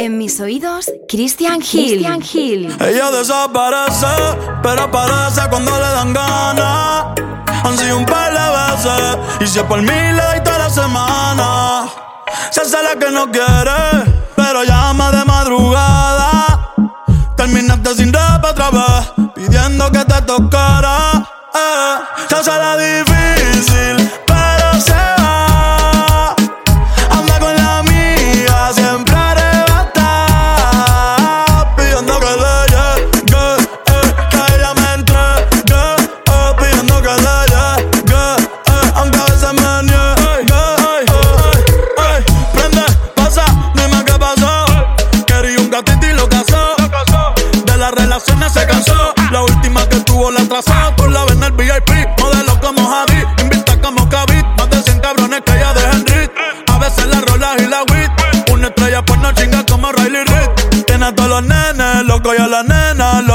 En mis oídos, Christian Hill. Christian Hill. Ella desaparece, pero aparece cuando le dan ganas. Han sido un par de veces, y si es por mí le doy toda la semana. Se hace la que no quiere, pero llama de madrugada. Terminaste sin rap otra vez, pidiendo que te tocara. Eh. Se hace la difícil,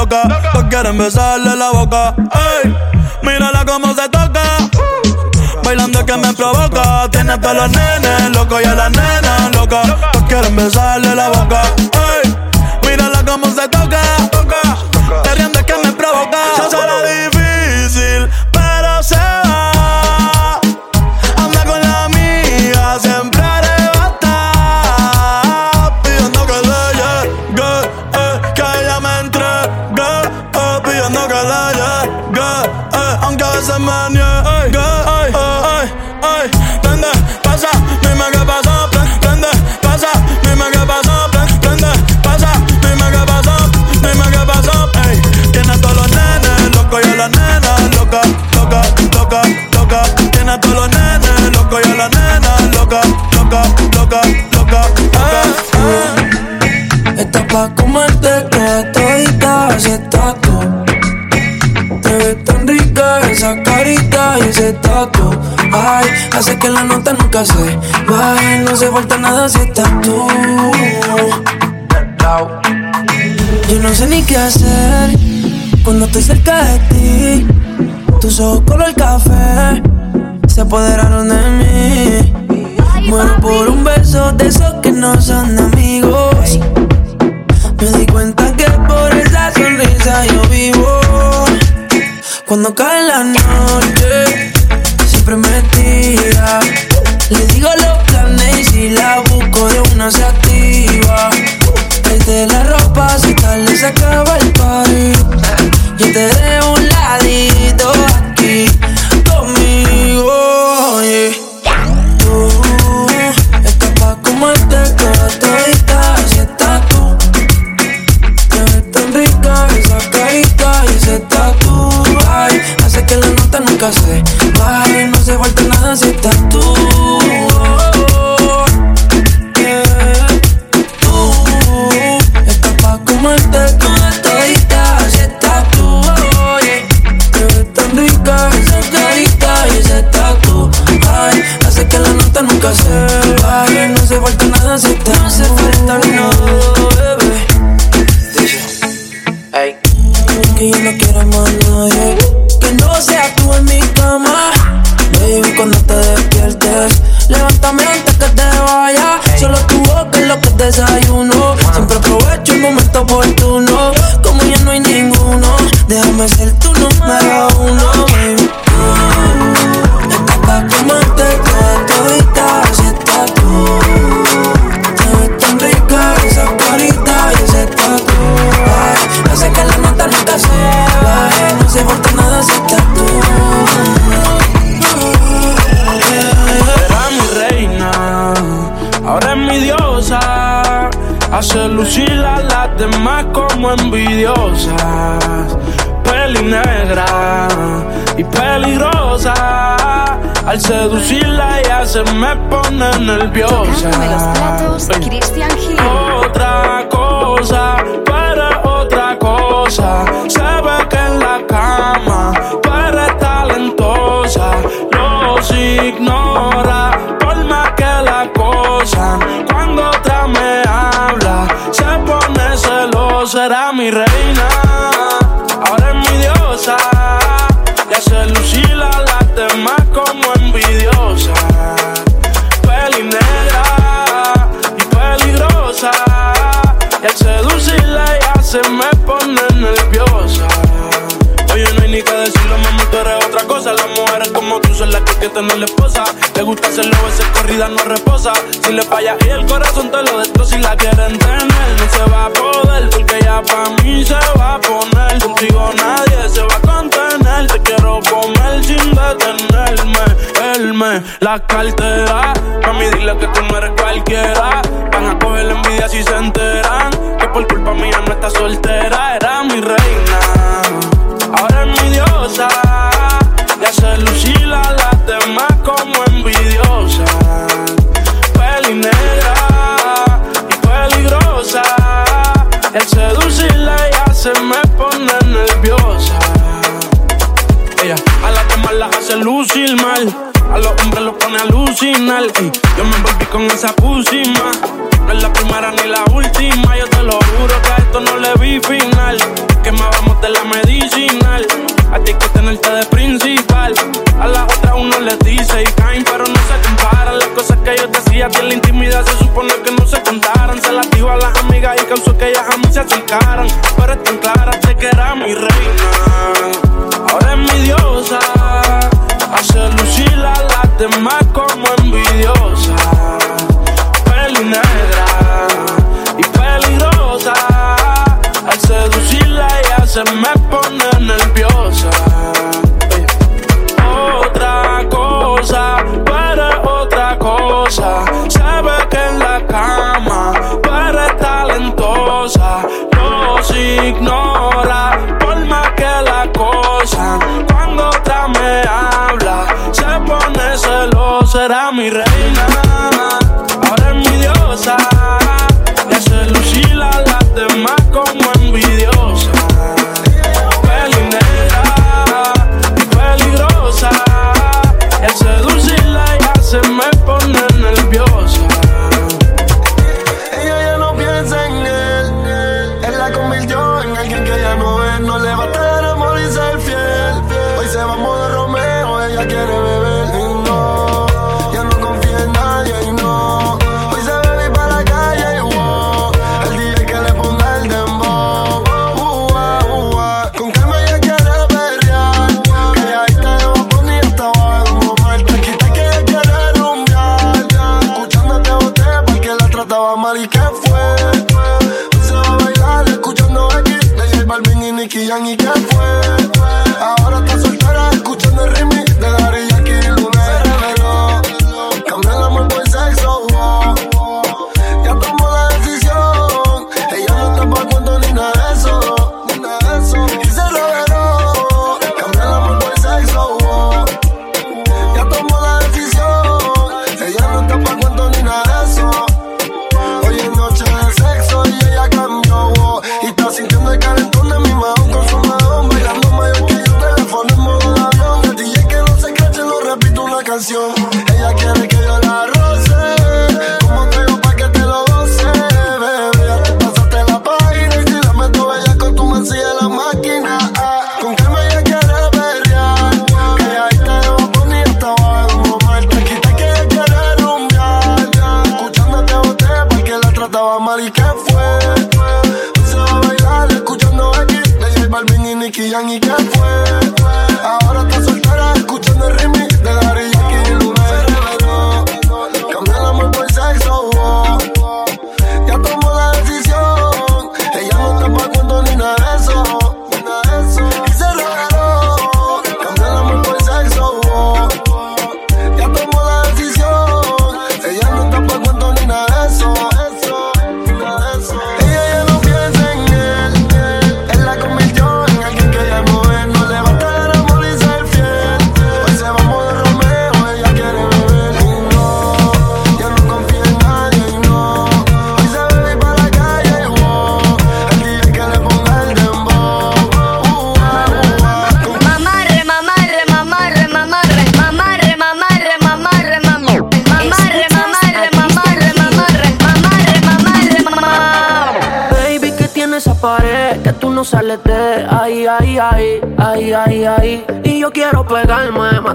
loca. Todos quieren besarle la boca. Ey, mírala cómo se toca. Bailando que me provoca. Tiene a todos los nenes locos y a la nena loca. Todos quieren besarle la boca. Ey, mírala cómo se toca. Que la nota nunca se baje, no se falta nada si estás tú. Yo no sé ni qué hacer cuando estoy cerca de ti. Tus ojos color café se apoderaron de mí. Muero por un beso de esos que no son amigos. Me di cuenta que por esa sonrisa yo vivo. Cuando cae la noche, Le digo los planes y si la busco de una se activa. Tráete la ropa si tal le acaba el party. Yo te dejo un ladito aquí conmigo. yeah. Tú estás pa' comerte toda todita, así estás tú. Te ves tan rica esa carita y ese tatu Ay, hace que la nota nunca se estás tú seducirla ella se me pone nerviosa. Tocándome los platos, Ey. te no le. Le gusta hacerlo, veces corrida no reposa. Si le falla y el corazón te lo destroza y la quieren tener. No se va a poder porque ya para mí se va a poner. Contigo nadie se va a contener. Te quiero comer sin detenerme. Elme, la cartera. Pa' mí dile que tú no eres cualquiera. Van a coger la envidia si se enteran. Que por culpa mía no está soltera. Era mi reina. original. Ey. Yo me envolví con esa pusima. No es la primera ni la última. Yo te lo juro que a esto no le vi final. Quemábamos de la medicinal. A ti que tenerte de principal. A las otras uno les dice y caen, pero no se comparan. Las cosas que yo decía de la intimidad se supone que no se contaran. Se las dijo a las amigas y causó que ellas a mí se acercaran. Pero es tan clara, que era mi reina. ignore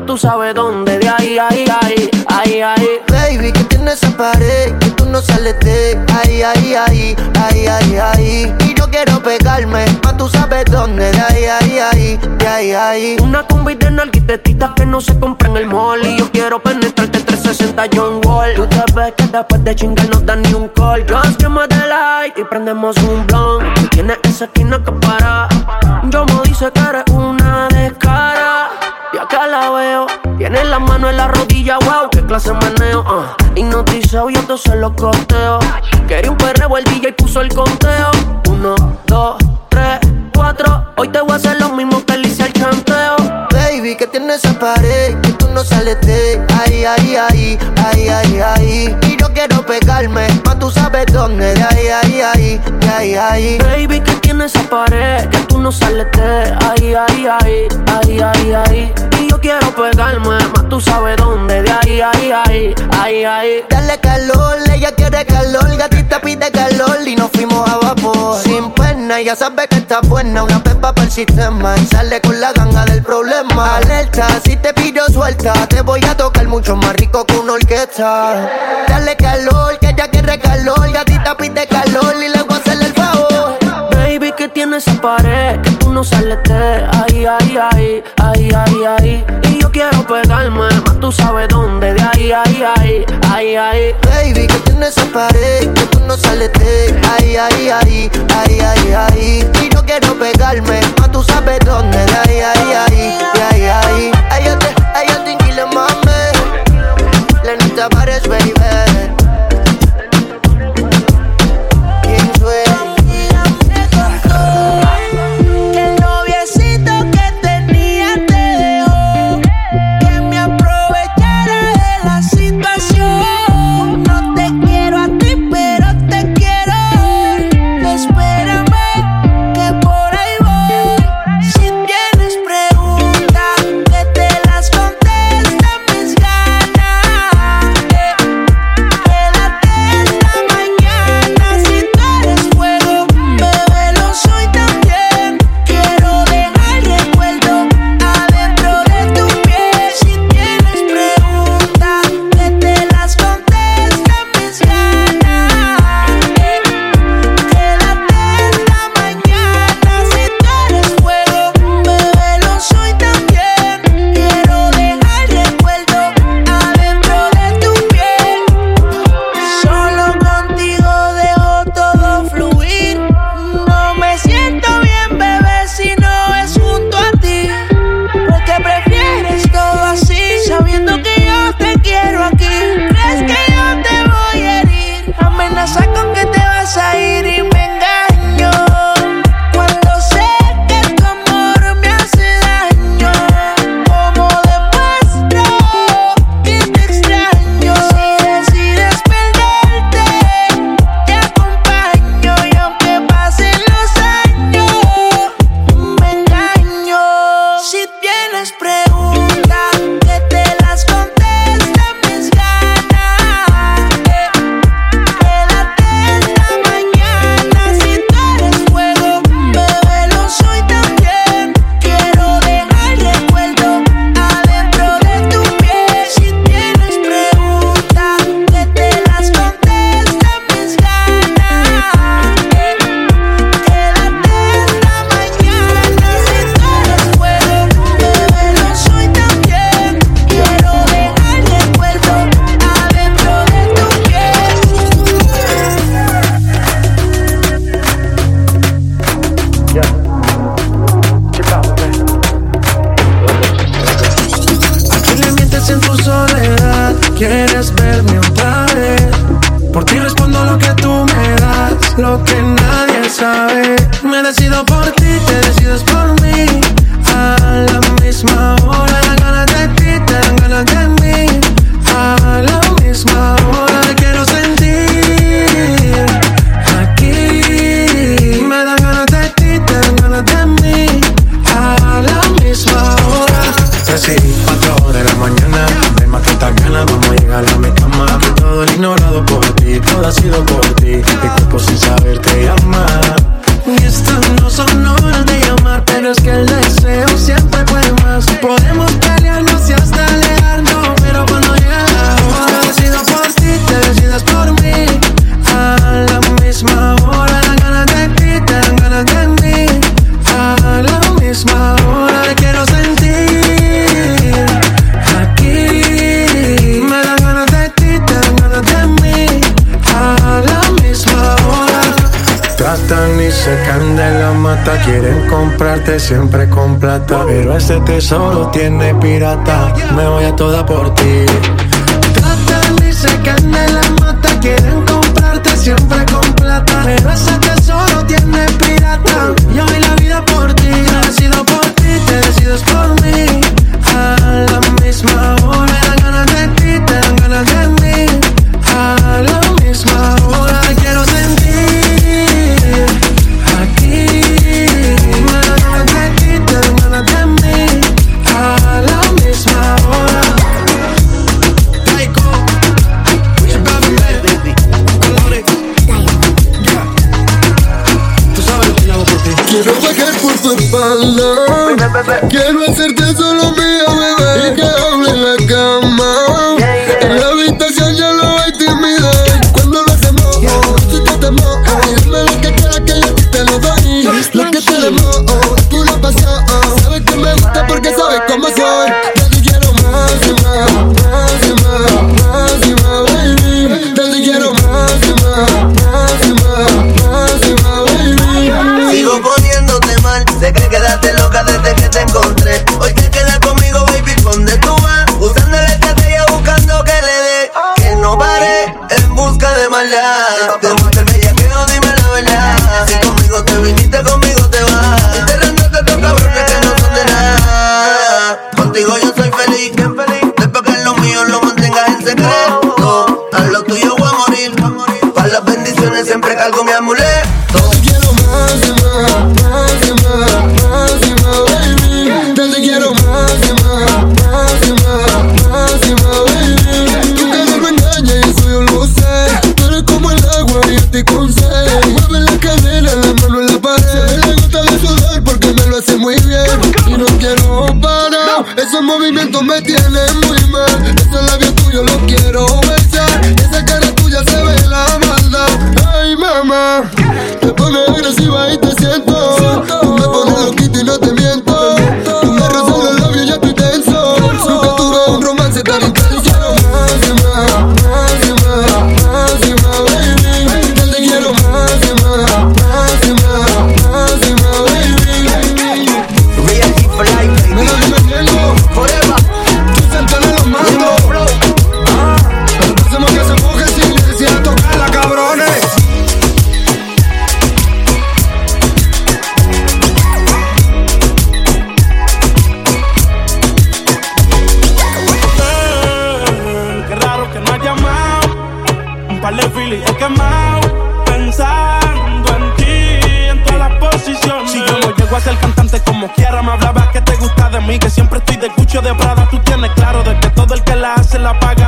tú sabes dónde, de ahí, ahí, ahí, ahí, ahí. Baby, que tiene esa pared que tú no sales de ahí, ahí, ahí, ahí, ahí, ahí. Y yo quiero pegarme, más tú sabes dónde, de ahí, ahí, ahí, de ahí, ahí. Una combi de narquitetitas que no se compra en el mall. Y yo quiero penetrarte 360 John Wall. Tú te ves que después de chingar no dan ni un call. Just me the light y prendemos un blunt. Tú tienes esa esquina que de meneo. Uh. Hipnotizado, yo se lo costeo. Quería un perreo, el DJ puso el conteo. Uno, dos, tres, cuatro. Hoy te voy a hacer lo mismo Baby, que tiene esa pared que tú no sales de ahí, ahí, ahí, ahí, ahí, ahí. Y yo quiero pegarme, más tú sabes dónde, de ahí, ahí, ahí, de ahí, ahí. Baby, que tiene esa pared que tú no sales de ahí, ahí, ahí, ahí, ahí, ahí. Y yo quiero pegarme, más tú sabes dónde, de ahí, ahí, ahí, ahí, ahí. Dale calor, ella quiere calor, gatita pide calor y nos fuimos a vapor. Sin pena, ya sabe que está buena, una pepa para el sistema y sale con la ganga del problema. Alerta, si te pillo suelta, te voy a tocar mucho más rico que una orquesta. Dale calor, que ella quiere calor, gatita pide calor y le voy a hacer el favor. Baby, que tiene esa pared no de ahí, ahí, ahí, ahí, ahí, ahí. Y yo quiero pegarme, más tú sabes dónde, de ahí, ahí, ahí, ahí, ahí. Baby, que tiene esa pared que tú no de ahí, ahí, ahí, ahí, ahí, ahí. Y yo quiero pegarme, más tú sabes dónde, de ahí, ahí, de ahí, ahí. Ay, yo te, ay, yo te inquilo, mami. Lenita Pares, baby. ese tesoro tiene pirata. Me voy a toda por ti. Tratan y se de la mata. Quieren comprarte siempre con plata. Pero ese tesoro tiene pirata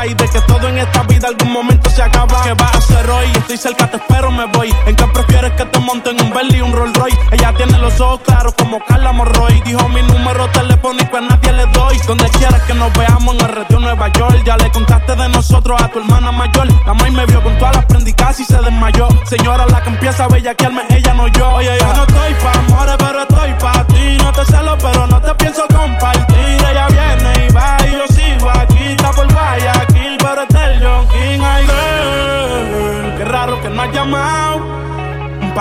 y de que todo en esta vida algún momento se acaba. ¿Qué va a hacer hoy? Estoy cerca, te espero, me voy. ¿En qué prefieres que te monten un Bentley y un Rolls Royce? Ella tiene los ojos claros como Carla Morroy. Dijo mi número telefónico a nadie le doy. Donde quieras que nos veamos en el retiro Nueva York. Ya le contaste de nosotros a tu hermana mayor. La May me vio con todas las prendicas y se desmayó. Señora, la que empieza a bellaquearme, ella no yo. Oye, yo no estoy pa' amores, pero estoy pa' ti. No te celo, pero no te pienso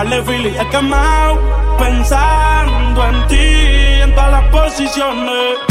de Philly he quemado pensando en ti en todas las posiciones.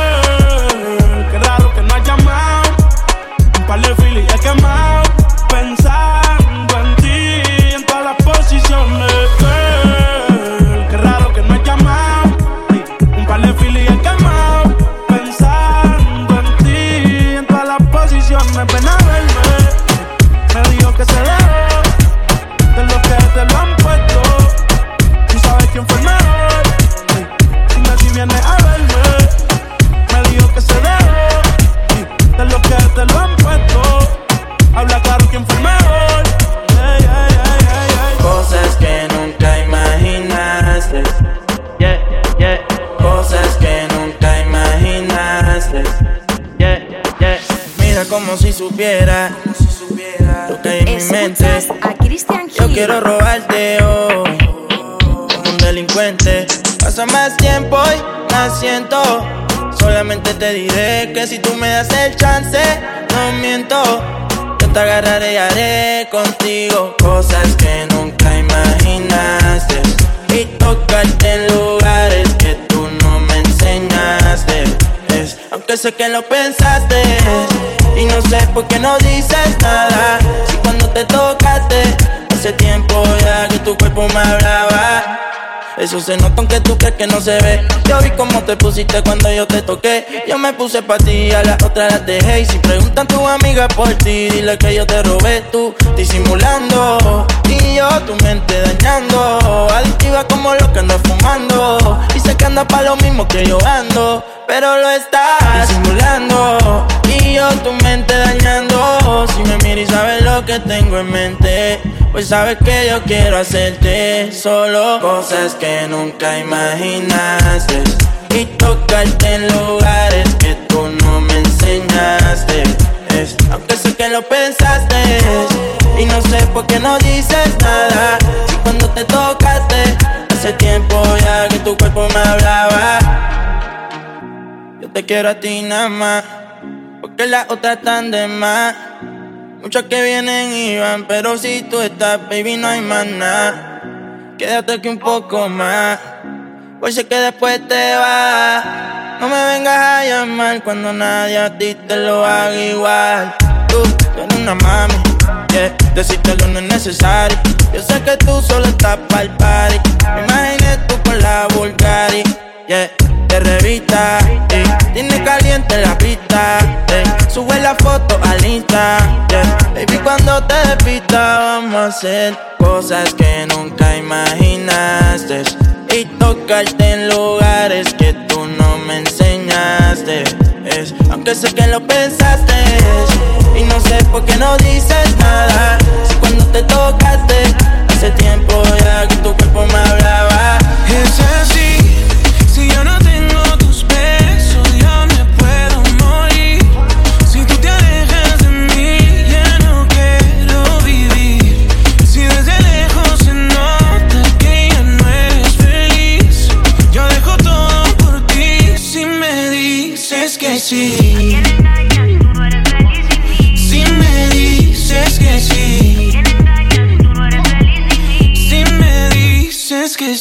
Parlez si supiera lo que hay en mi mente. Yo quiero robarte, oh, como un delincuente. Pasa más tiempo y más siento. Solamente te diré que si tú me das el chance, no miento. Yo te agarraré y haré contigo cosas que nunca imaginaste. Y tocarte en lugares que tú no me enseñaste. Es, aunque sé que lo pensaste. Y no sé por qué no dices nada. Si cuando te tocaste, hace tiempo ya que tu cuerpo me hablaba. Eso se nota aunque tú crees que no se ve. Yo vi cómo te pusiste cuando yo te toqué. Yo me puse pa' ti, a la otra las dejé. Y si preguntan tu amiga por ti, dile que yo te robé tú, disimulando. Y yo tu mente dañando. Adictiva como lo que ando fumando. Sé que anda pa' lo mismo que yo ando. Pero lo estás disimulando. Y yo tu mente dañando. Si me miras y sabes lo que tengo en mente. Pues sabes que yo quiero hacerte solo cosas que nunca imaginaste y tocarte en lugares que tú no me enseñaste. Aunque sé que lo pensaste y no sé por qué no dices nada. Cuando te tocaste hace tiempo ya que tu cuerpo me hablaba. Yo te quiero a ti nada más, porque las otras están de más. Muchas que vienen y van, pero si tú estás, baby, no hay más nada. Quédate aquí un poco más, pues sé que después te vas. No me vengas a llamar cuando nadie a ti te lo haga igual. Tú, tú eres una mami, yeah. Decírtelo no es necesario. Yo sé que tú solo estás pa'l party. Me imaginé tú con la Bulgari, yeah. De revista, yeah. tiene caliente la pista, yeah. Sube la foto al Insta, yeah. Baby, cuando te despista vamos a hacer cosas que nunca imaginaste y tocarte en lugares que tú no me enseñaste. Aunque sé que lo pensaste y no sé por qué no dices nada. Si cuando te tocaste hace tiempo ya que tu cuerpo me hablaba. Es así,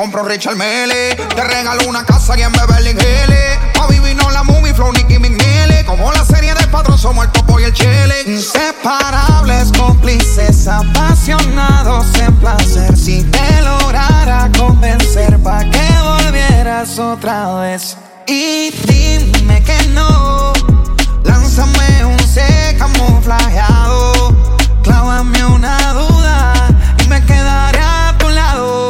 compro Richard Mele. Te regalo una casa y en Beverly Hills. Pa' vivir no la movie, flow, Nicky McNeely. Como la serie de Padrón, somos el topo y el chile. Inseparables, cómplices, apasionados en placer. Si te lograra convencer pa' que volvieras otra vez. Y dime que no. Lánzame un C camuflajeado. Clávame una duda y me quedaré a tu lado.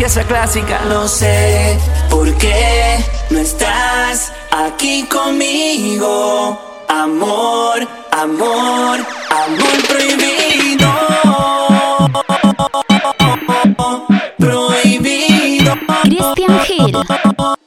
Pieza clásica. No sé por qué no estás aquí conmigo. Amor, amor, amor prohibido. Prohibido. Christian Hill.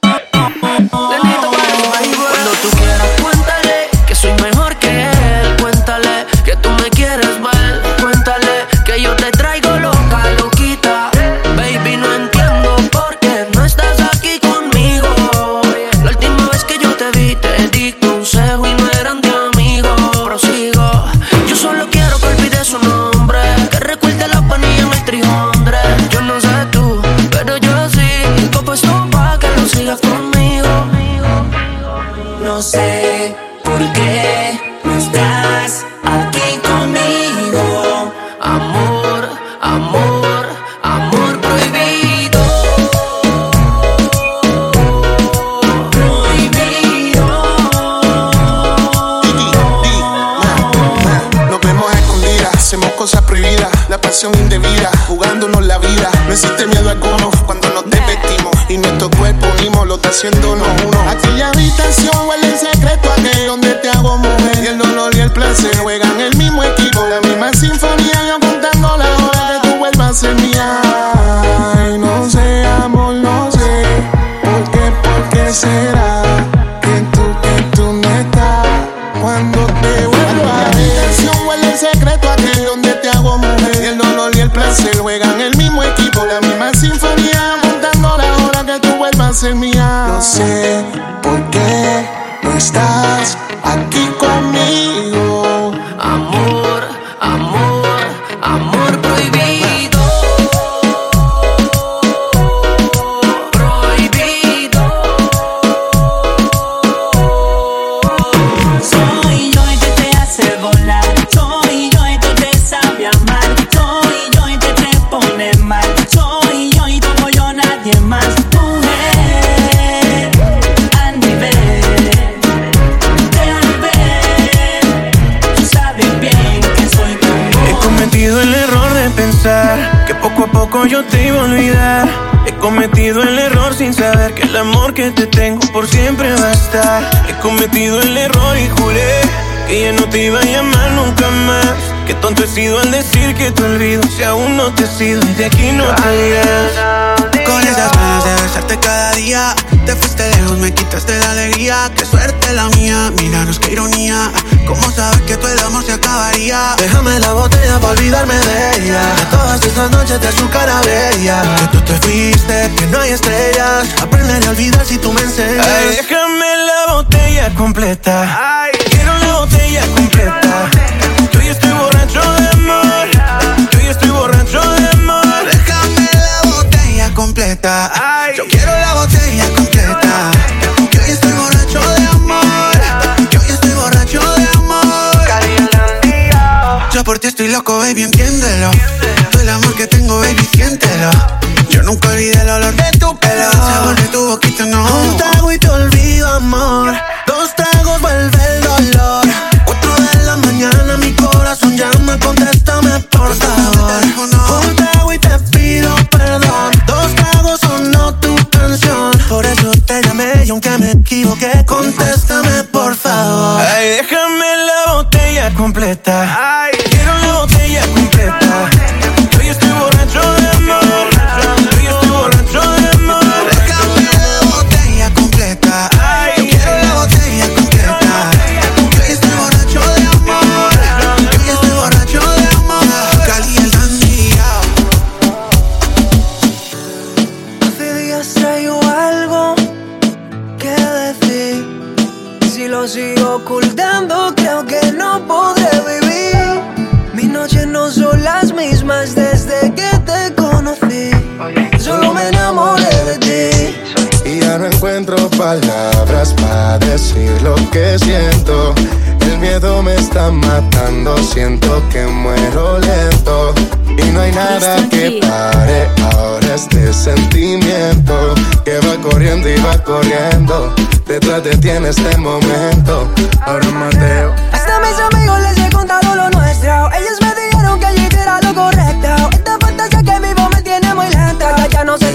Que te olvido si aún no te he sido y de aquí no te irás. Con esas ganas de besarte cada día Te fuiste lejos, me quitaste la alegría Qué suerte la mía, míranos qué ironía ¿Cómo sabes que todo el amor se acabaría? Déjame la botella para olvidarme de ella. De todas esas noches de su cara bella. Que tú te fuiste, que no hay estrellas Aprenderé a olvidar si tú me enseñas. Ay, déjame la botella completa. Quiero la botella completa. Yo ya estoy borracho de amor. Yo quiero la botella completa. Que hoy estoy borracho de amor. Que hoy estoy borracho de amor. Yo por ti estoy loco, baby, entiéndelo. Todo el amor que tengo, baby, siéntelo. Yo nunca olvidé el olor de tu pelo. Sabor de tu boquita, no. Un trago y te olvido, amor. Dos tragos vuelve el dolor. Cuatro de la mañana, mi corazón llama, contéstame, por favor. Contéstame, por favor. Ay, déjame la botella completa. Siento que muero lento. Y no hay nada que pare ahora este sentimiento que va corriendo y va corriendo. Detrás de ti en este momento. Ahora Mateo. Hasta mis amigos les he contado lo nuestro. Ellos me dijeron que yo hiciera lo correcto. Esta fantasía que vivo me tiene muy lenta. Ya no sé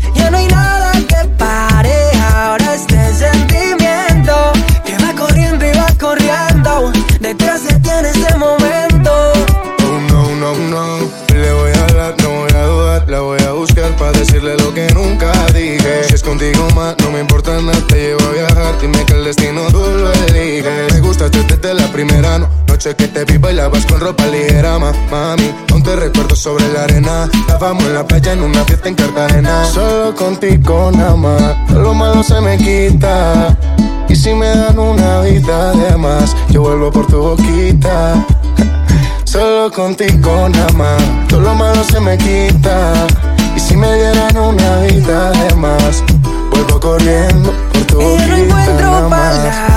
Contigo más, no me importa nada. Te llevo a viajar. Dime que el destino tú lo eliges. Me gustaste desde la primera no- noche que te vi bailabas con ropa ligera, ma, mami. Aún te recuerdo sobre la arena. Estábamos en la playa en una fiesta en Cartagena. Solo contigo nada más. Lo malo se me quita. Y si me dan una vida de más, yo vuelvo por tu boquita. Solo contigo nada más, todo lo malo se me quita. Y si me dieran una vida de más, corriendo por tu Y no encuentro palabras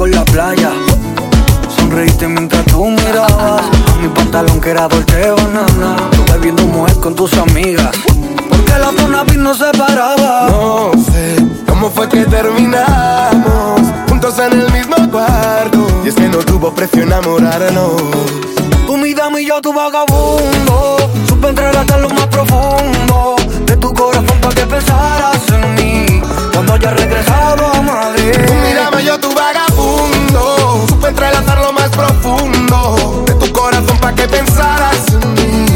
con la playa. Sonreíste mientras tú mirabas. Mi pantalón que era Dolce Banana Tú bebiendo mujer con tus amigas. Porque la zona beat nos separaba No sé cómo fue que terminamos juntos en el mismo cuarto. Y es que no tuvo precio enamorarnos. Tú mi dama y yo tu vagabundo. Supe entregarte lo más profundo De tu corazón para que pensaras en mí Cuando haya regresado a Madrid. Tú mírame yo tu vagabundo Supe entrelazar lo más profundo De tu corazón pa' que pensaras en mí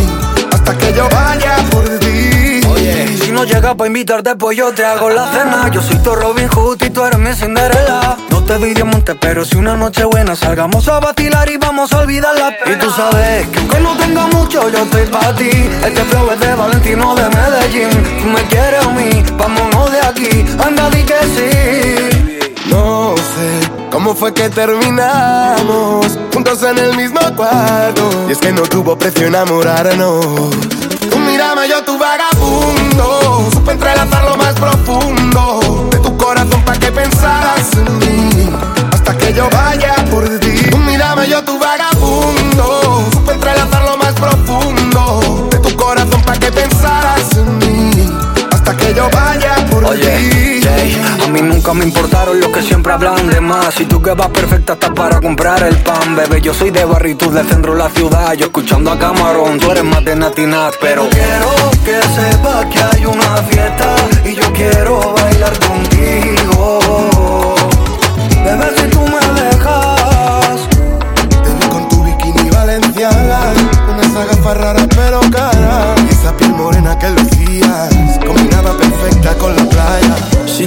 Hasta que yo vaya por ti Oye, si no llega pa' invitarte, pues yo te hago la cena. Yo soy tu Robin Hood y tú eres mi Cinderella. No te vi diamante, pero si una noche buena salgamos a vacilar y vamos a olvidarla. Y tú sabes que aunque no tenga mucho, yo estoy pa' ti. Este flow es de Valentino de Medellín. Tú me quieres a mí, vámonos de aquí. Anda, di que sí. No sé cómo fue que terminamos juntos en el mismo cuarto. Y es que no tuvo precio enamorarnos. Tú mírame yo tu vagabundo. Supe entrelazar lo más profundo de tu corazón pa' que pensaras en mí. Hasta que yo vaya por ti. Tú mírame yo tu vagabundo. Supe entrelazar lo más profundo de tu corazón pa' que pensaras en mí. Hasta que yo vaya por Oye, ti. A mí nunca me importaron los que siempre hablan de más. Y tú que vas perfecta hasta para comprar el pan, bebé. Yo soy de barrio y tú del centro de la ciudad. Yo escuchando a Camarón, tú eres más de Natinat, pero quiero que sepas que hay una fiesta y yo quiero bailar contigo.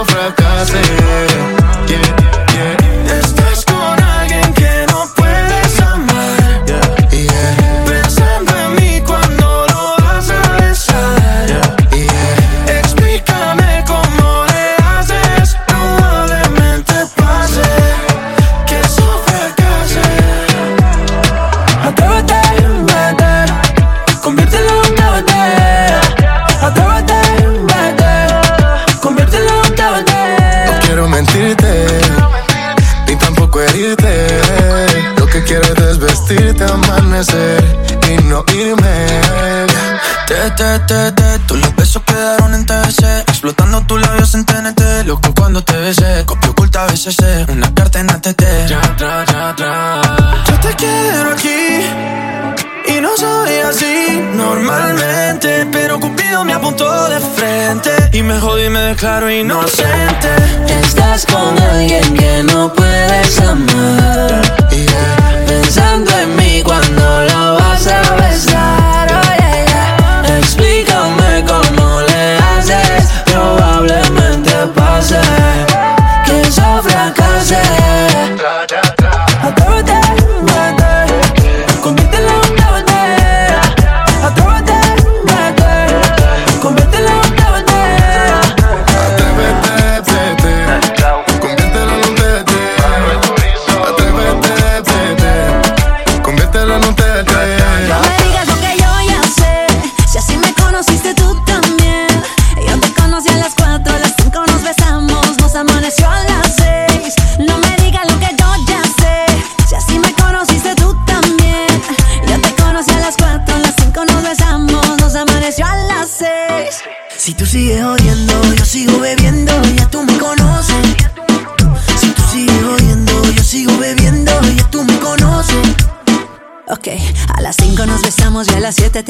Que eso fracase Yeah, yeah. Amanecer y no irme. Te, te, te, te, todos los besos quedaron en TBC. Explotando tus labios en TNT, loco cuando te besé. Copia oculta BCC, una carta en ATT. Ya atrás, ya atrás. Yo te quiero aquí. Y no soy así normalmente, pero Cupido me apuntó de frente y me jodí y me declaro inocente. Estás con alguien que no puedes amar. Pensando en mí cuando pase que eso fracase.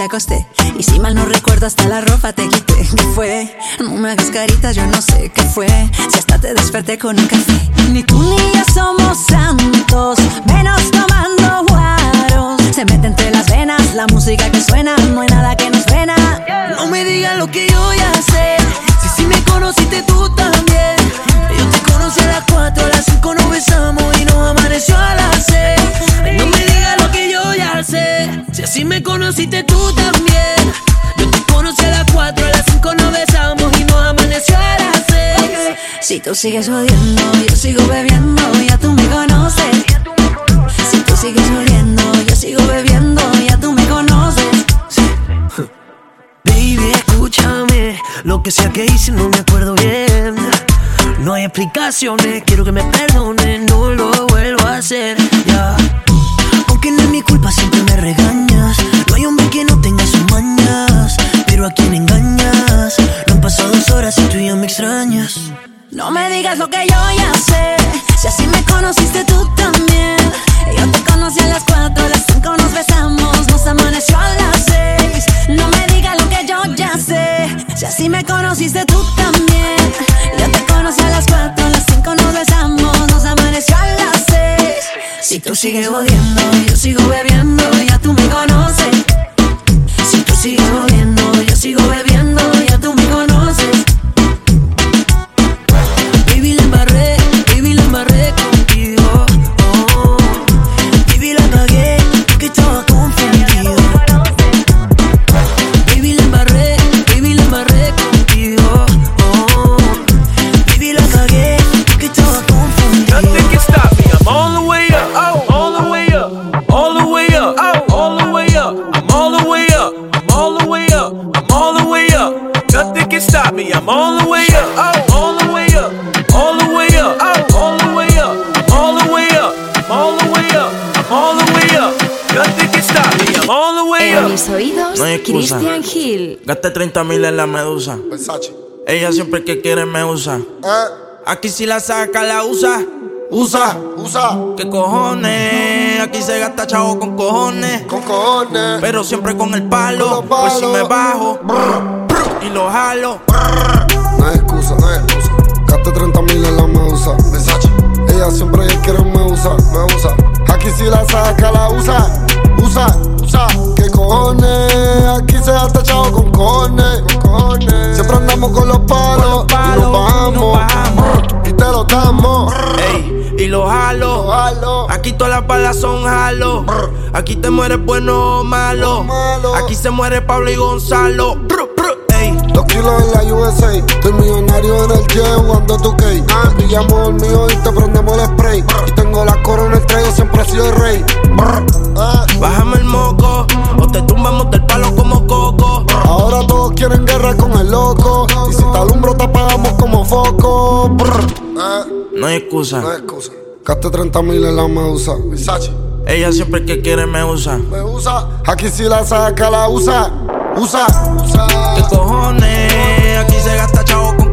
Acosté. Y si mal no recuerdo, hasta la ropa te quité. ¿Qué fue? No me hagas caritas, yo no sé qué fue. Si hasta te desperté con un café. Si tú sigues odiando, yo sigo bebiendo, ya tú me conoces. Si tú sigues odiando, yo sigo bebiendo, ya tú me conoces. Baby, escúchame. Lo que sea que hice no me acuerdo bien. No hay explicaciones, Si tú sigues odiando, Gasté 30 mil en la medusa. Ella siempre que quiere me usa. Aquí si la saca, la usa. Usa, usa. ¿Qué cojones? Aquí se gasta chavo con cojones. Con cojones. Pero siempre con el palo. Pues si me bajo y lo jalo. No hay excusa, no hay excusa. Gasté 30 mil en la medusa. Ella siempre que quiere me usa, me usa. Aquí si la saca, la usa. Usa, usa. ¿Qué cojones? Aquí se gasta chavo con cojones. Siempre andamos con los palos. y nos bajamos. Y te lo damos. Ey, y lo jalo. Aquí todas las balas son jalo. Aquí te mueres bueno o malo. Aquí se muere Pablo y Gonzalo. Brr, brr, kilos en la USA. Estoy millonario en el jet jugando tu Te pillamos el mío y te prendemos el spray. Y tengo la corona, el traigo, siempre he sido el rey. Brr. Bájame el moco. O te tumbamos del palo como coco. Ahora todos quieren guerra con el loco. Y si te alumbro, te apagamos como foco. Brr. No hay excusa. No hay excusa. Gasté 30 mil en la medusa. Versace. Ella siempre que quiere me usa. Me usa. Aquí si la saca, la usa. Usa, usa. ¿Qué cojones? Aquí se gasta chavo con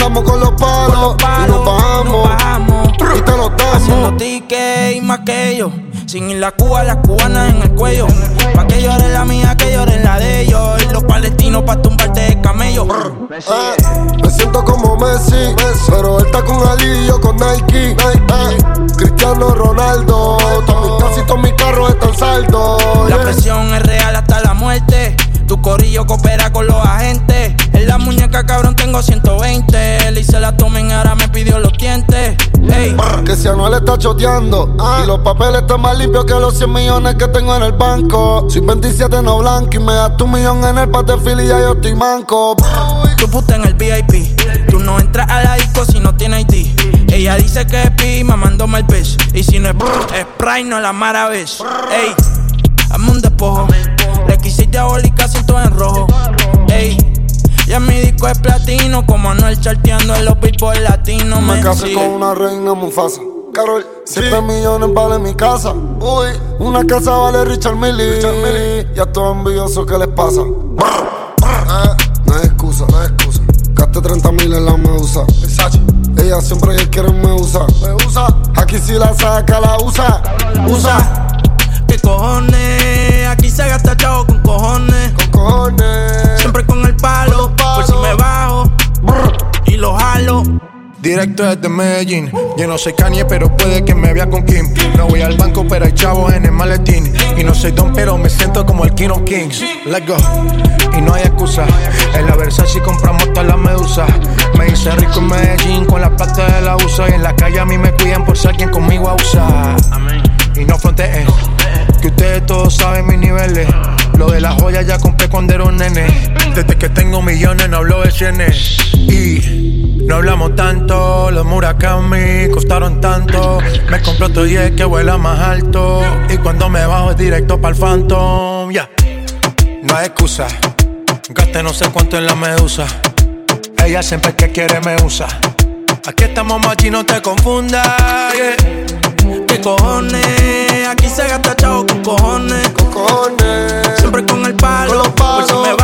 Llegamos con los palos, y nos bajamos, y te lo Haciendo damos. ticket y más que ellos. Sin ir la Cuba, las cubanas en el cuello. Pa' que llore la mía, que llore la de ellos. Los palestinos pa' tumbarte de camello. Eh, me siento como Messi, pero él está con Ali y yo con Nike. Eh, Cristiano Ronaldo, todos casi todos mis carros están saldos. La yeah. presión es real hasta la muerte. Tu corillo coopera con los agentes. La muñeca, cabrón, tengo 120. Le hice la tomen, ahora me pidió los dientes. Ey, Que si Anuel está choteando Y los papeles están más limpios que los 100 millones que tengo en el banco Soy 27 no blanco y me gasto un millón en el pate y ya yo estoy manco tu puta en el VIP. Tú no entras a la disco si no tienes ID. Ella dice que es pi, mamándome el pez. Y si no es brr, es Sprite, no la maravilla. Ey, hazme un despojo. Le quise diabólica, siento en rojo. Ey, ya mi disco es platino. Como Anuel charteando en los billboard latinos. Me Me casé sigue. con una reina Mufasa Carol, 7 millones vale mi casa Uy, una casa vale Richard Millie Ya estoy envidioso, ¿qué les pasa? Eh, no hay excusa, no hay excusa Gasté 30 mil en la medusa Ella siempre que quiere me usa Me usa Aquí si la saca, la usa Usa ¿Qué cojones? Aquí se gasta chavo con cojones. Con cojones. Siempre con el palo. Por si me bajo. Y lo jalo. Directo desde Medellín. Yo no soy Kanye, pero puede que me vea con Kim. No voy al banco, pero hay chavos en el maletín. Y no soy Don, pero me siento como el King of Kings. Let's go. Y no hay excusa. En la Versace compramos todas las medusas. Me hice rico en Medellín con la plata de la USA. Y en la calle a mí me cuidan por ser quien conmigo abusa. Y no fronteen. Que ustedes todos saben mis niveles. Lo de las joyas ya compré cuando era un nene. Desde que tengo millones no hablo de cienes. Y no hablamos tanto. Los Murakami costaron tanto. Me compré otro jet que vuela más alto. Y cuando me bajo es directo para el Phantom. Ya. No hay excusa. Gasté no sé cuánto en la medusa. Ella siempre que quiere me usa. Aquí estamos machi, no te confundas. yeah. ¿Qué cojones? Aquí se gasta chavo con cojones. Con cojones. El palo. Por si me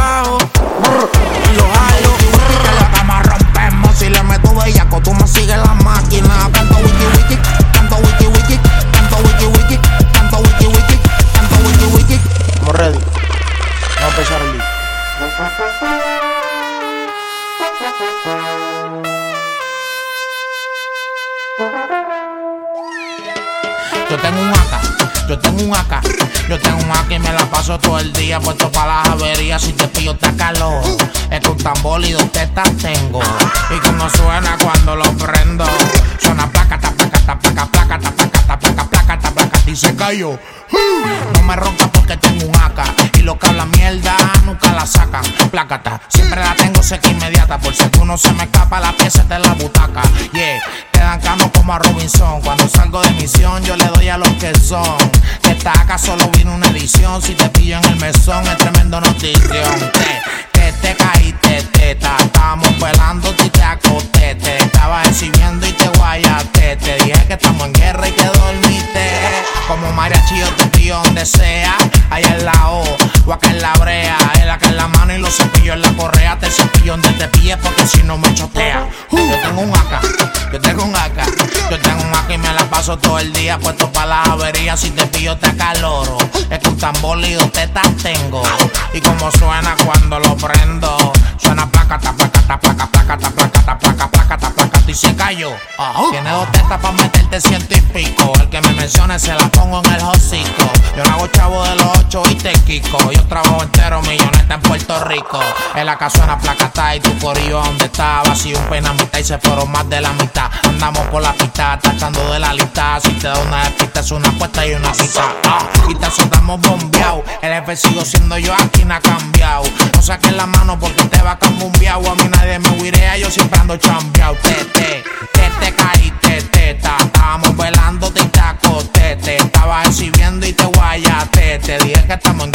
yo tengo un AK y me la paso todo el día puesto para las averías. Si te pillo te calor, es un tambor y dos tetas tengo. Y como suena cuando lo prendo, suena placa, se cayó. No me ronca porque tengo un AK y lo que habla mierda nunca la sacan. Plácata, siempre la tengo seca inmediata por si uno se me escapa la pieza de la butaca. Yeah, te dan como a Robinson. Cuando salgo de misión yo le doy a los que son. Que esta AK solo vino una edición. Si te pillo en el mesón es tremendo notición. Que te caíste, teta. Estábamos velando y te acosté. Te estaba exhibiendo y te guayaste. Te dije que estamos en guerra y que dormiste. Como mariachi yo te pillo donde sea. Allá en la O o acá en la brea. El acá en la mano y los cepillos en la correa. Te cepillo donde te pilles porque si no me chotea. Yo tengo un AK, yo tengo un AK. Yo tengo un AK y me la paso todo el día puesto para las averías. Si te pillo te acaloro. Es que un tambor y dos tetas tengo. Y como suena cuando lo prendo. Suena placa, ta, placa, ta, placa, placa, ta, placa, ta, placa, placa, se cayó. Tiene dos tetas para meterte ciento y pico. El que me mencione se la pongo en el hocico. Yo no hago chavo de los ocho y te quico. Yo trabajo entero, milloneta en Puerto Rico. En la casa suena placata y tu corillo donde está. Vacío un pena mitad y se fueron más de la mitad. Andamos por la pista, tachando de la lista. Si te da una despista, es una apuesta y una cita. Ah, y te soltamos bombeado. El jefe sigo siendo yo, aquí no ha cambiado. No saques la mano porque te va a cambumbiao. A mí nadie me huirea, yo siempre ando chambeado. Te, te, te, te caíste, teta. Estábamos velando y te acosté. Te estaba exhibiendo y te guayaste. Te dije que estamos en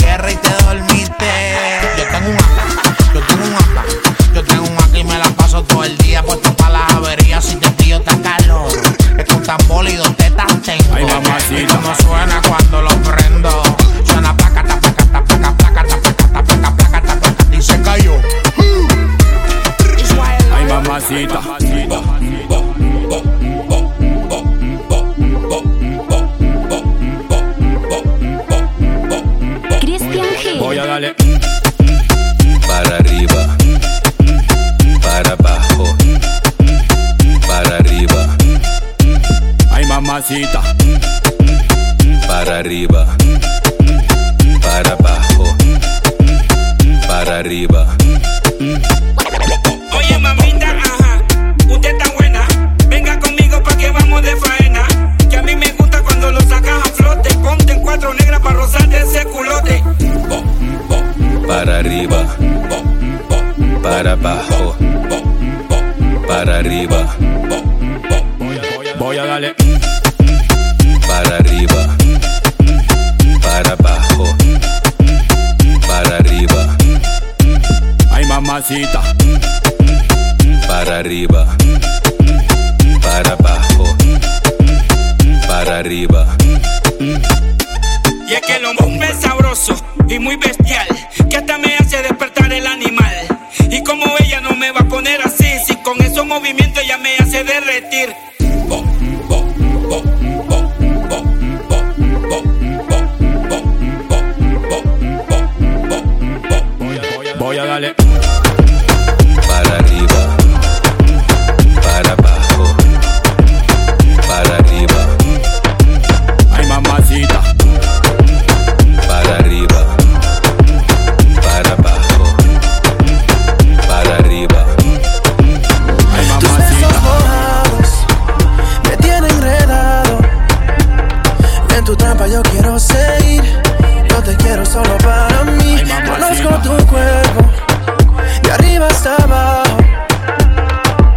de arriba hasta abajo.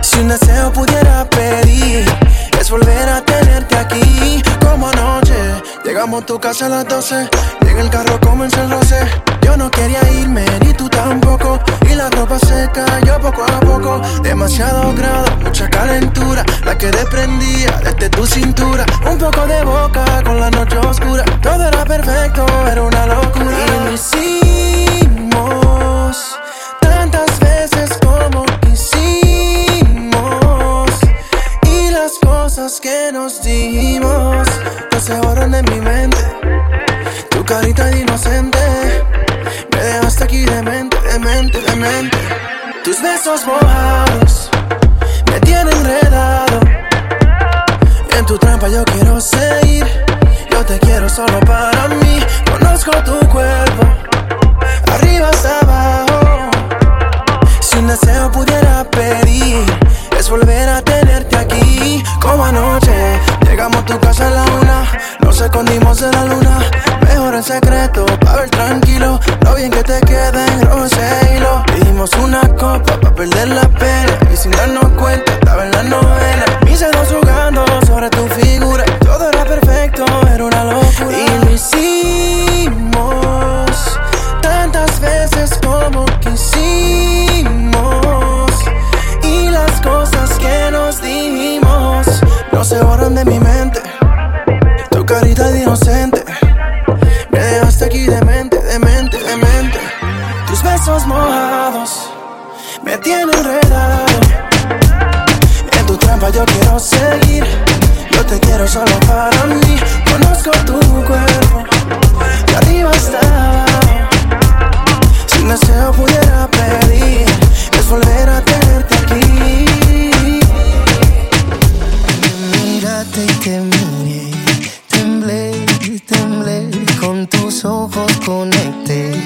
Si un deseo pudiera pedir, es volver a tenerte aquí. Como anoche, llegamos a tu casa a las 12. Y en el carro comenzó el roce. Yo no quería irme, ni tú tampoco. Y la ropa se cayó poco a poco. Demasiado grado, mucha calentura. La que desprendía desde tu cintura. Un poco de boca con la noche oscura. Todo era perfecto, era una locura. Y lo tantas veces como quisimos. Y las cosas que nos dimos no se borran de mi mente. Tu carita inocente me dejaste aquí demente, demente, demente. Tus besos mojados me tienen enredado. En tu trampa yo quiero seguir. Yo te quiero solo para mí. Conozco tu cuerpo, arriba hasta abajo. Si un deseo pudiera pedir, es volver a tenerte aquí. Como anoche, llegamos a tu casa a la una. Nos escondimos en la luna. Mejor en secreto, pa' ver tranquilo. Lo bien que te queda en ese hilo. Dimos una copa pa' perder la pena. Y sin darnos cuenta, estaba en la novela. Mis dedos jugando sobre tu figura. Todo era perfecto, era una locura. Y lo hicimos tantas veces como quisimos. Y las cosas que nos dijimos no se borran de mi mente. Tu carita de inocente me dejaste aquí demente, demente, demente. Tus besos mojados me tienen enredado. En tu trampa yo quiero seguir. Yo te quiero solo para mí. Conozco tu cuerpo de arriba hasta un deseo pudiera pedir, es volver a tenerte aquí. Mírate y te miré, temblé, temblé, con tus ojos conecté,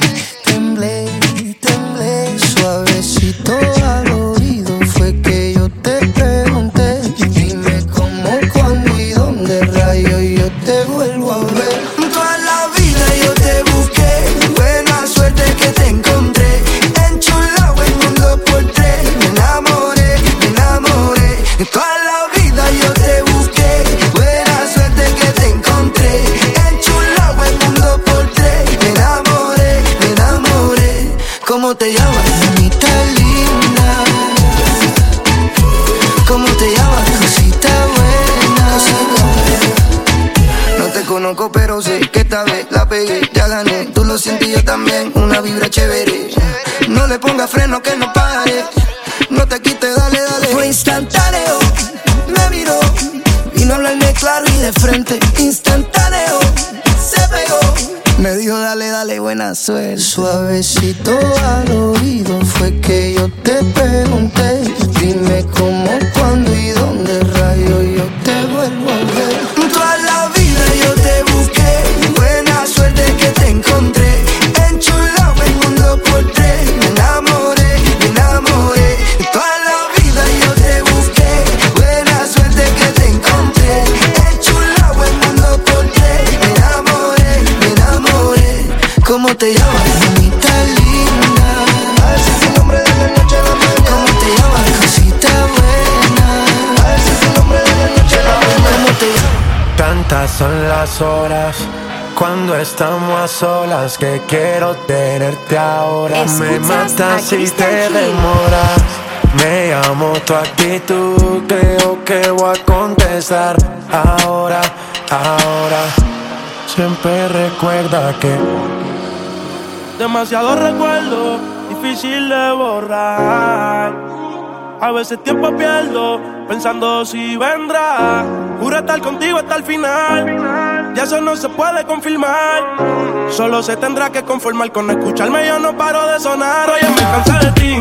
todo. Son las horas cuando estamos a solas que quiero tenerte ahora. Me matas si te demoras. Me llamo tu actitud, creo que voy a contestar ahora, ahora. Siempre recuerda que Demasiado recuerdo, difícil de borrar. A veces tiempo pierdo, pensando si vendrá. Juro estar contigo hasta el final. Ya eso no se puede confirmar. Solo se tendrá que conformar con escucharme. Yo no paro de sonar. Oye, me cansé de ti,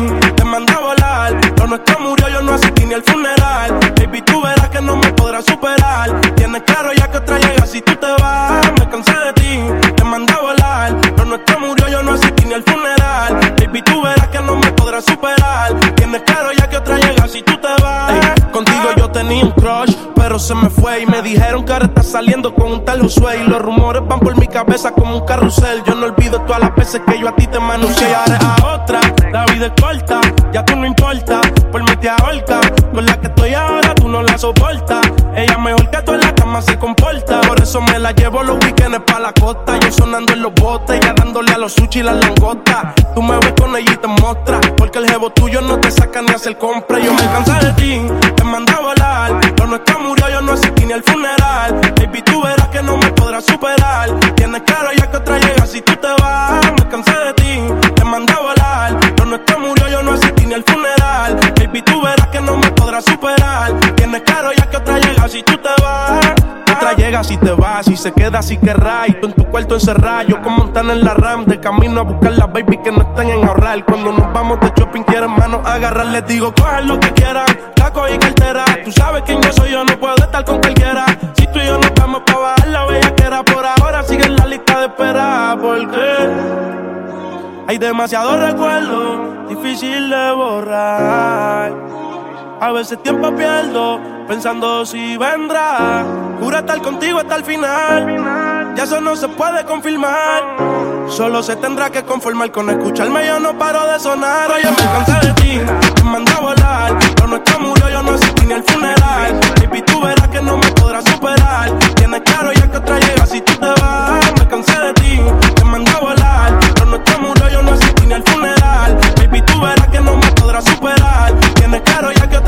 ahora estás saliendo con un tal Josué. Y los rumores van por mi cabeza como un carrusel. Yo no olvido todas las veces que yo a ti te manuncié. Y ahora a otra, la vida es corta, ya tú no importa. Por mí te ahorca, con la que estoy ahora tú no la soportas. Ella mejor que tú en la cama se comporta. Por eso me la llevo los weekends pa' la costa. Yo sonando en los botes, ella dándole a los sushi y las langostas. Tú me ves con ella y te mostras. Porque el jevo tuyo no te saca ni hacer compra. Yo me cansé de ti, te mandé ni al funeral. Baby, tú verás que no me podrás superar. Tienes claro ya que otra llega si tú te vas. Me cansé de ti, te mandé a volar. Lo nuestro murió, yo no asistí ni al funeral. Baby, tú verás que no me podrás superar. Tienes claro ya que otra llega si tú te vas. Otra llega si te vas y se queda si querrás. Y tú en tu cuarto encerrado, yo como montan en la RAM. De camino a buscar las baby que no están en ahorrar. Cuando nos vamos de shopping, quieren manos agarrar. Les digo, cojan lo que quieran, taco y cartera. Tú sabes quién yo soy, yo no puedo estar con cualquiera. Si tú y yo no estamos pa' bajar la bella que era por ahora, sigue en la lista de espera. Porque hay demasiados recuerdos, difícil de borrar. A veces tiempo pierdo, pensando si vendrá. Juro estar contigo hasta el final. Ya eso no se puede confirmar. Solo se tendrá que conformar con escucharme. Yo no paro de sonar. Oye, me cansé de ti, te mandé a volar. Lo nuestro murió, yo no asistí ni al funeral. Baby, tú verás que no me podrás superar. Tienes claro ya que otra llega si tú te vas. Me cansé de ti, te mandé a volar. Lo nuestro murió, yo no asistí ni al funeral. Baby, tú verás que no me podrás superar. Tienes claro ya que otra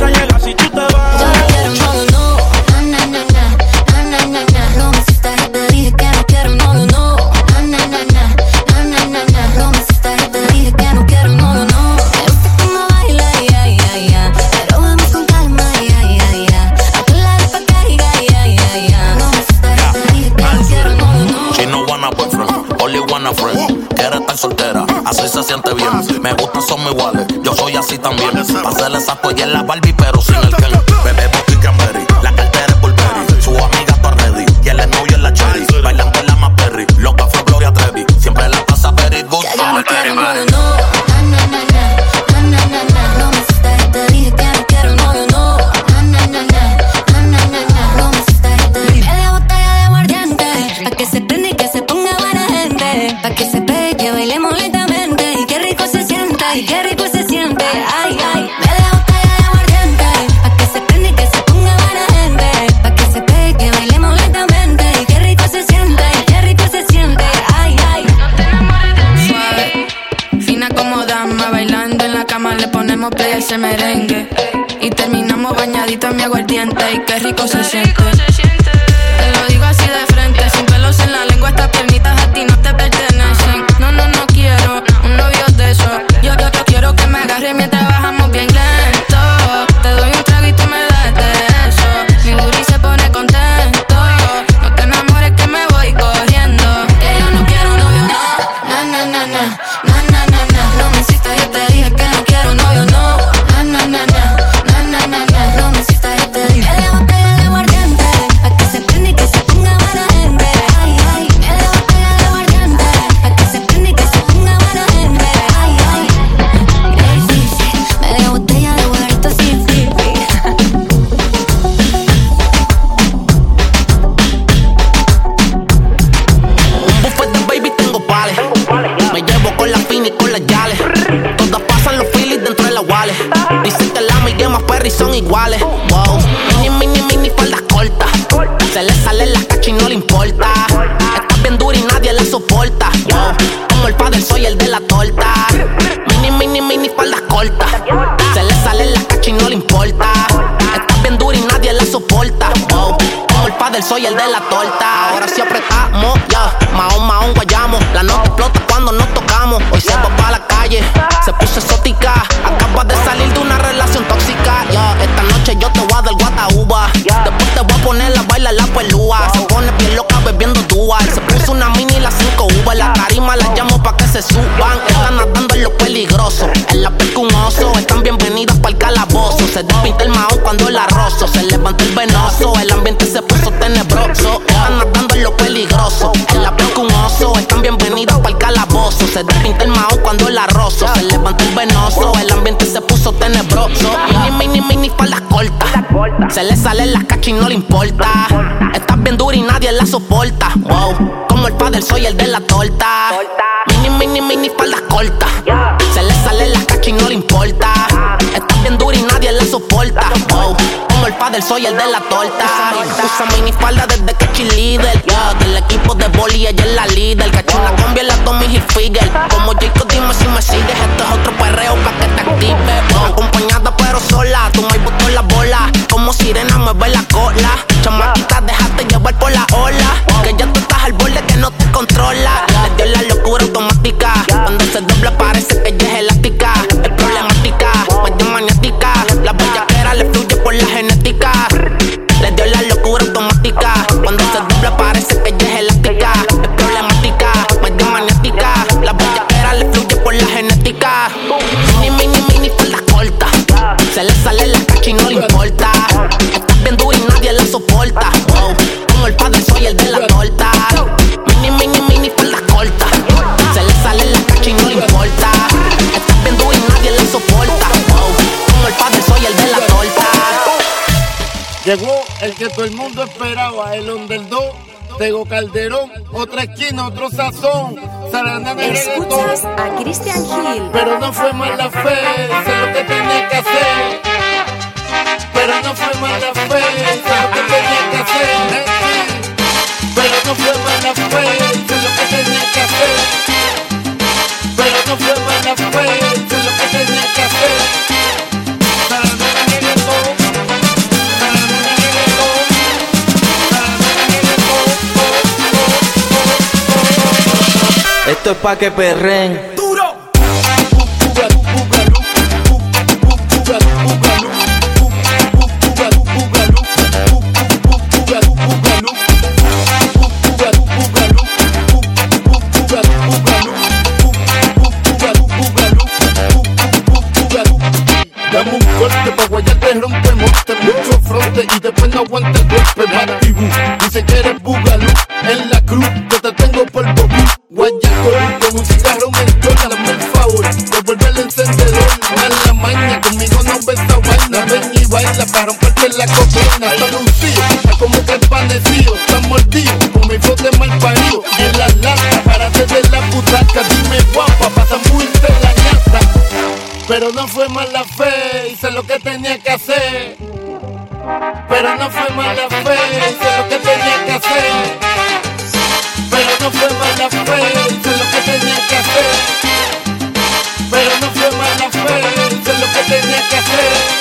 Soy el de la torta. Ahora sí apretamos, ya. Mahón, mahón, guayamo. La nota explota cuando nos tocamos. Hoy se va para la calle. Se puso exótica. Acaba de salir de una relación tóxica. Ya, esta noche yo te voy a dar guata uva. Después te voy a poner la baila la pelúa. Se pone bien loca bebiendo dual. Se puso una mini y la 5 uva. La tarima la llamo pa' que se suban. Están nadando en lo peligroso. En la pesca un oso. Están bienvenidas para el calabozo. Se despinta el mahón cuando la rozo. Se levanta el venoso. El ambiente se puso tenebroso. Están nadando en lo peligroso. En la pesca un oso. Están bienvenidas para el calabozo. Se despinta el mahón cuando la rozo. Se levanta el venoso. Ambiente se puso tenebroso. Mini, mini, mini faldas cortas. Se le sale la cacha y no le importa. Estás bien dura y nadie la soporta. Wow. Como el padre soy el de la torta. Mini, mini, mini faldas cortas. Se le sale la cacha y no le importa. Estás bien dura y nadie la soporta. Como el padre soy el de la torta. Usa mini falda desde que líder. Yeah. Del equipo de boli ella es la líder. Cacho una combi en la Tommy Hilfiger. Como Jacob dime si me sigues. Esto es otro perreo pa' que te active. Acompañada pero sola. Tú me botó la bola. Como sirena mueve la cola. Chamaquita, déjate llevar por la ola. Que ya tú estás al borde que no te controla. Le dio la locura automática. Cuando se dobla parece que ella es elástica. Por la genética. Le dio la locura automática. Cuando se dobla parece que ella es elástica. Es problemática, medio maniática. La bellaquera le fluye por la genética. Mini, mini, mini falda corta. Se le sale la cacha y no le importa. Estás bien dura y nadie la soporta. Como el padre soy el de Llegó el que todo el mundo esperaba, el underdog. Tego Calderón, otra esquina, otro sazón. Sarana de Escuchas a Christian Hill. Pero no fue mala fe, hice lo que tenía que hacer. Esto es pa' que perren. No fue mala fe, hice lo que tenía que hacer. Pero no fue mala fe, hice lo que tenía que hacer. Pero no fue mala fe, hice lo que tenía que hacer.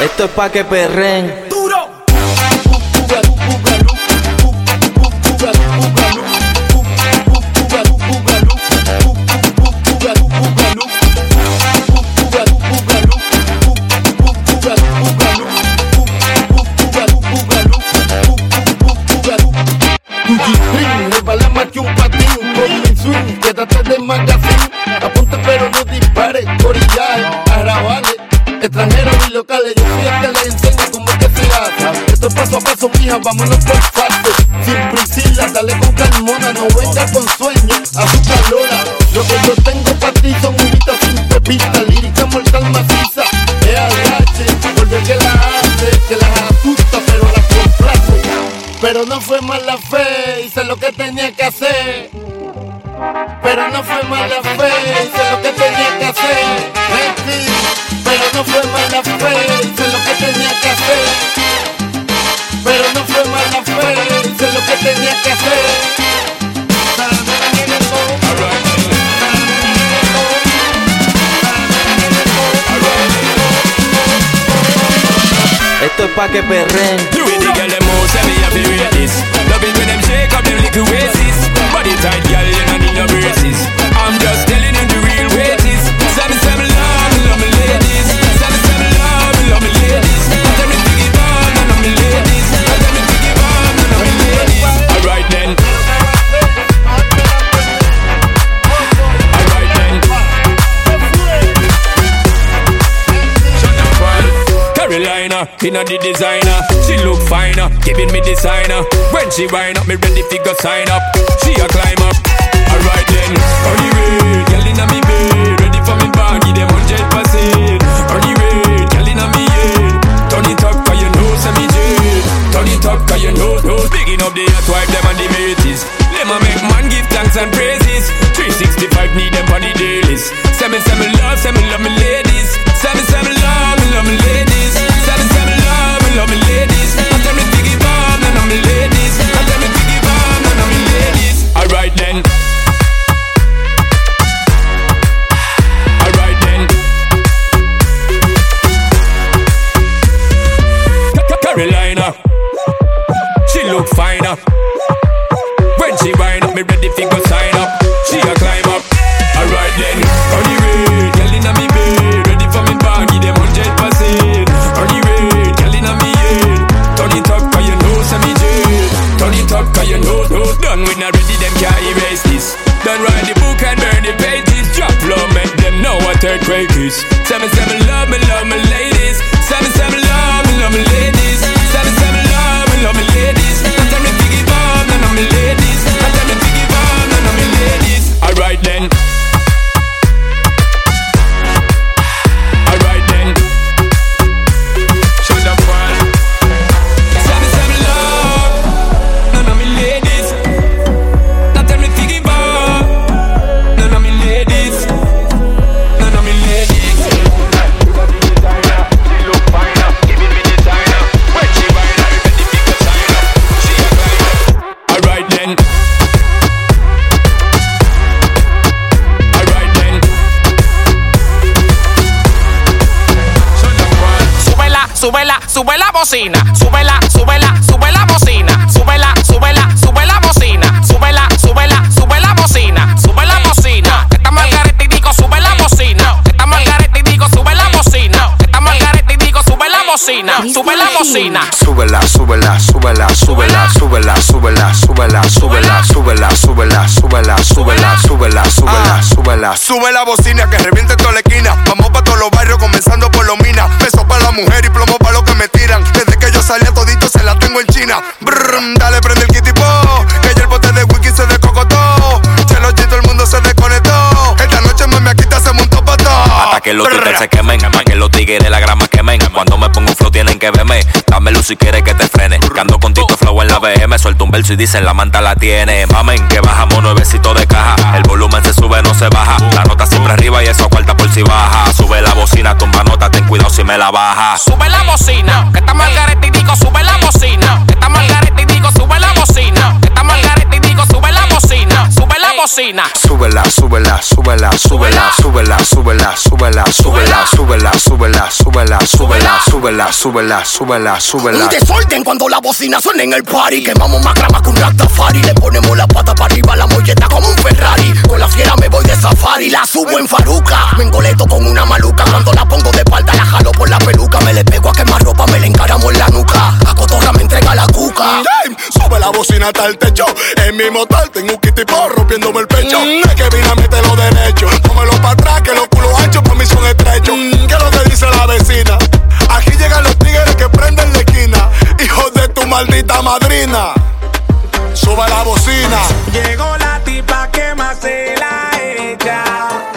Esto es pa' que perren. Extranjeros y locales, yo soy el que les enseña cómo es que se hace Esto es paso a paso, mija, vámonos por partes. Sin priscila, dale con calmona No venga con sueño, azúcar lola. Lo que yo tengo para ti son humitas sin pepita Lírica mortal maciza, es agache Vuelve que la hace, que las asusta pero las complace. Pero no fue mala fe, hice lo que tenía que hacer. Pero no fue mala fe, hice lo que tenía que hacer. Pero no fue mala fe, hice lo que tenía que hacer. Pero no fue mala fe, hice lo que tenía que hacer. Esto es pa' que perren. You with the girl them most say me have to rate this. Love it when them shake up them little waists. Body tight, girl, you don't need no braces. Inna the designer. She look finer, giving me designer. When she wind up, me ready fi go sign up. She a climb up. Alright then, on the way, girl inna me bed, ready for me baggy, them hundred percent. On the way, girl inna me head. Turn it up 'cause you know me jet. Turn it up 'cause you know, know. Picking up the hot wife, them and the mateys. Them a make man give thanks and praises. 365 need them on the dailies. Seven seven love, seven love me ladies. Seven seven love, me love me ladies. Love, me ladies. I tell me of me ladies. I tell me of me ladies. Alright then. Carolina, she look finer. When she wind up, me ready fi Done when I ready, them can't erase this. Done write the book and burn the pages. Drop low, make them know what earthquake is. Seven seven love me, love me ladies. Seven seven love me, love me ladies. Seven seven love me, love me ladies. I tell me to give on, none of me ladies. I tell me to give on, none of me ladies. Alright then. Bocina. Súbela, súbela, sube la bocina. Súbela, súbela, sube la bocina. Súbela, súbela, sube la bocina. Sube la bocina. Esta margarita y digo, sube la bocina. Esta margarita y digo, sube la bocina. Esta margarita y digo, sube la bocina. Sube la bocina. Súbela, súbela, súbela, súbela, súbela, súbela, súbela, súbela, súbela, súbela, súbela, súbela, súbela, súbela, súbela. Sube la bocina que reviente toda la esquina. Vamos todos los barrios, comenzando por los minas. Peso para la mujer y plomo para los que me tiran. Desde que yo salí todito se la tengo en China. Brrr, dale, prende que los titels se quemen, pa' que los tigres de la grama quemen. Cuando me pongo un flow tienen que verme. Dame luz si quieres que te frene. Que ando con Tito Flow en la BM. Suelto un verso y dicen la manta la tiene. Mamen, que bajamos nuevecito de caja. El volumen se sube, no se baja. La nota siempre arriba y eso cuarta por si baja. Sube la bocina, tumba nota, ten cuidado si me la baja. Sube la bocina. Que esta margarita y digo, sube la bocina. Que esta margarita y digo, sube la bocina. Bocina. Sube la bocina. Súbela, súbela, súbela, súbela, súbela, súbela, súbela, súbela, súbela, súbela, súbela, súbela, súbela, súbela, súbela, súbela. Un desorden cuando la bocina suena en el party. Quemamos más grama que un Rastafari. Le ponemos la pata para arriba, la molleta como un Ferrari. Con la fiera me voy de safari, la subo en faruca. Me engoleto con una maluca. Cuando la pongo de espalda, la jalo por la peluca. Me le pego a quemar ropa, me le encaramo en la nuca. A cotorra me entrega la cuca. Sube la bocina hasta el techo. En mi motor tengo un kitty por rompiéndome el pecho. Es que vine a meterlo derecho. Pómelo para atrás, que los culos anchos para mí son estrechos. ¿Qué es lo que dice la vecina? Aquí llegan los tigres que prenden la esquina. Hijos de tu maldita madrina. Sube la bocina. Llegó la tipa que más se la echa.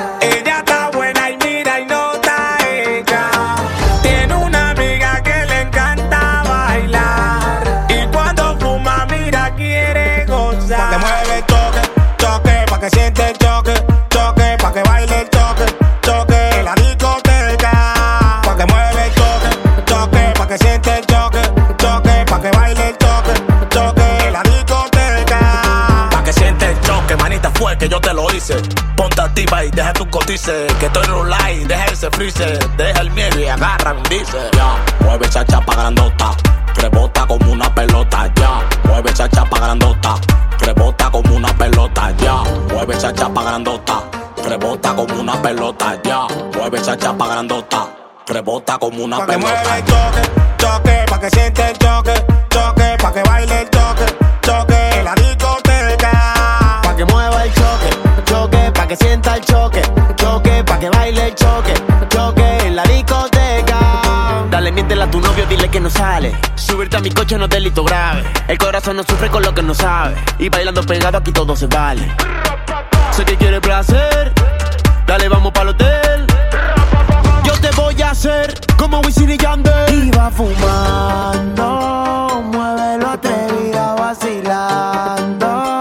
Que yo te lo hice. Ponte activa y deja tu cotice. Que estoy rulay, deja ese freezer. Deja el miedo y agarra dice. Ya, mueve esa chapa grandota. Rebota como una pelota, ya. Mueve esa chapa grandota. Rebota como una pelota, ya. Mueve esa chapa grandota. Rebota como una pelota, ya. Mueve esa chapa grandota. Rebota como una Pa' que mueve pelota. el toque, toque, pa' que siente el choque, choque, pa' que baile el toque, choque, en la discoteca. Que mueva el choque, choque, pa' que sienta el choque, choque, pa' que baile el choque, choque en la discoteca. Dale, miéntela a tu novio, dile que no sale. Subirte a mi coche no es delito grave. El corazón no sufre con lo que no sabe. Y bailando pegado aquí todo se vale. Sé que quiere placer, dale, vamos pa'l hotel. Yo te voy a hacer como Wisin y Yandel. Iba fumando, muévelo atrevida, vacilando.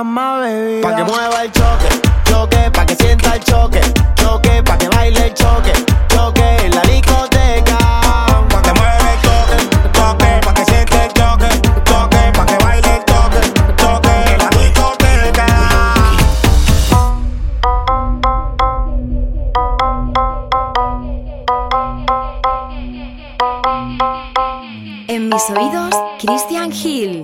Bebida. Pa' que mueva el choque, choque, pa' que sienta el choque, choque, pa' que baile el choque, choque en la discoteca. Pa' que mueve el toque, toque, pa' que siente el choque, choque, pa' que baile el toque, toque, en la discoteca. En mis oídos, Christian Hill.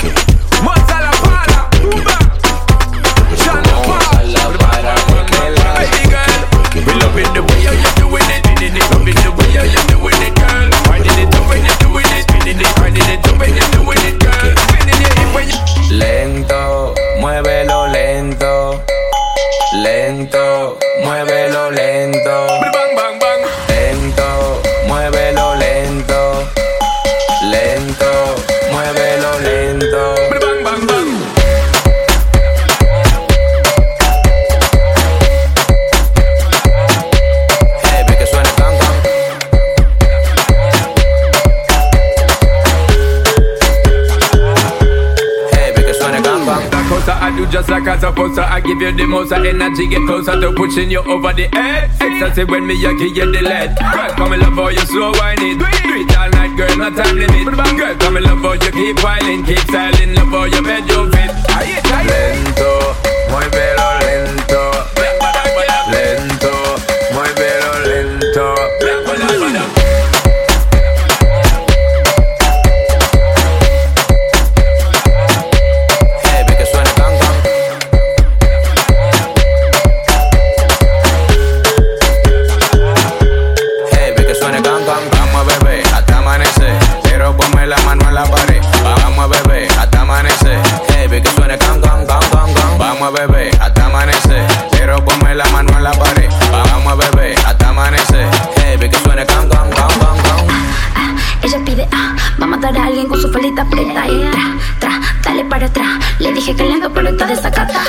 Quiero you the most of energy, get closer to pushing you over the edge. Ecstasy when me I give you the lead. Girl, come and love how you slow whine it. Do it all night, girl, no time limit. Girl, come and love how you keep whining, keep styling, love how you bend your fit. Lento, muévelo lento. Lento, dije que lento, pero está desacata.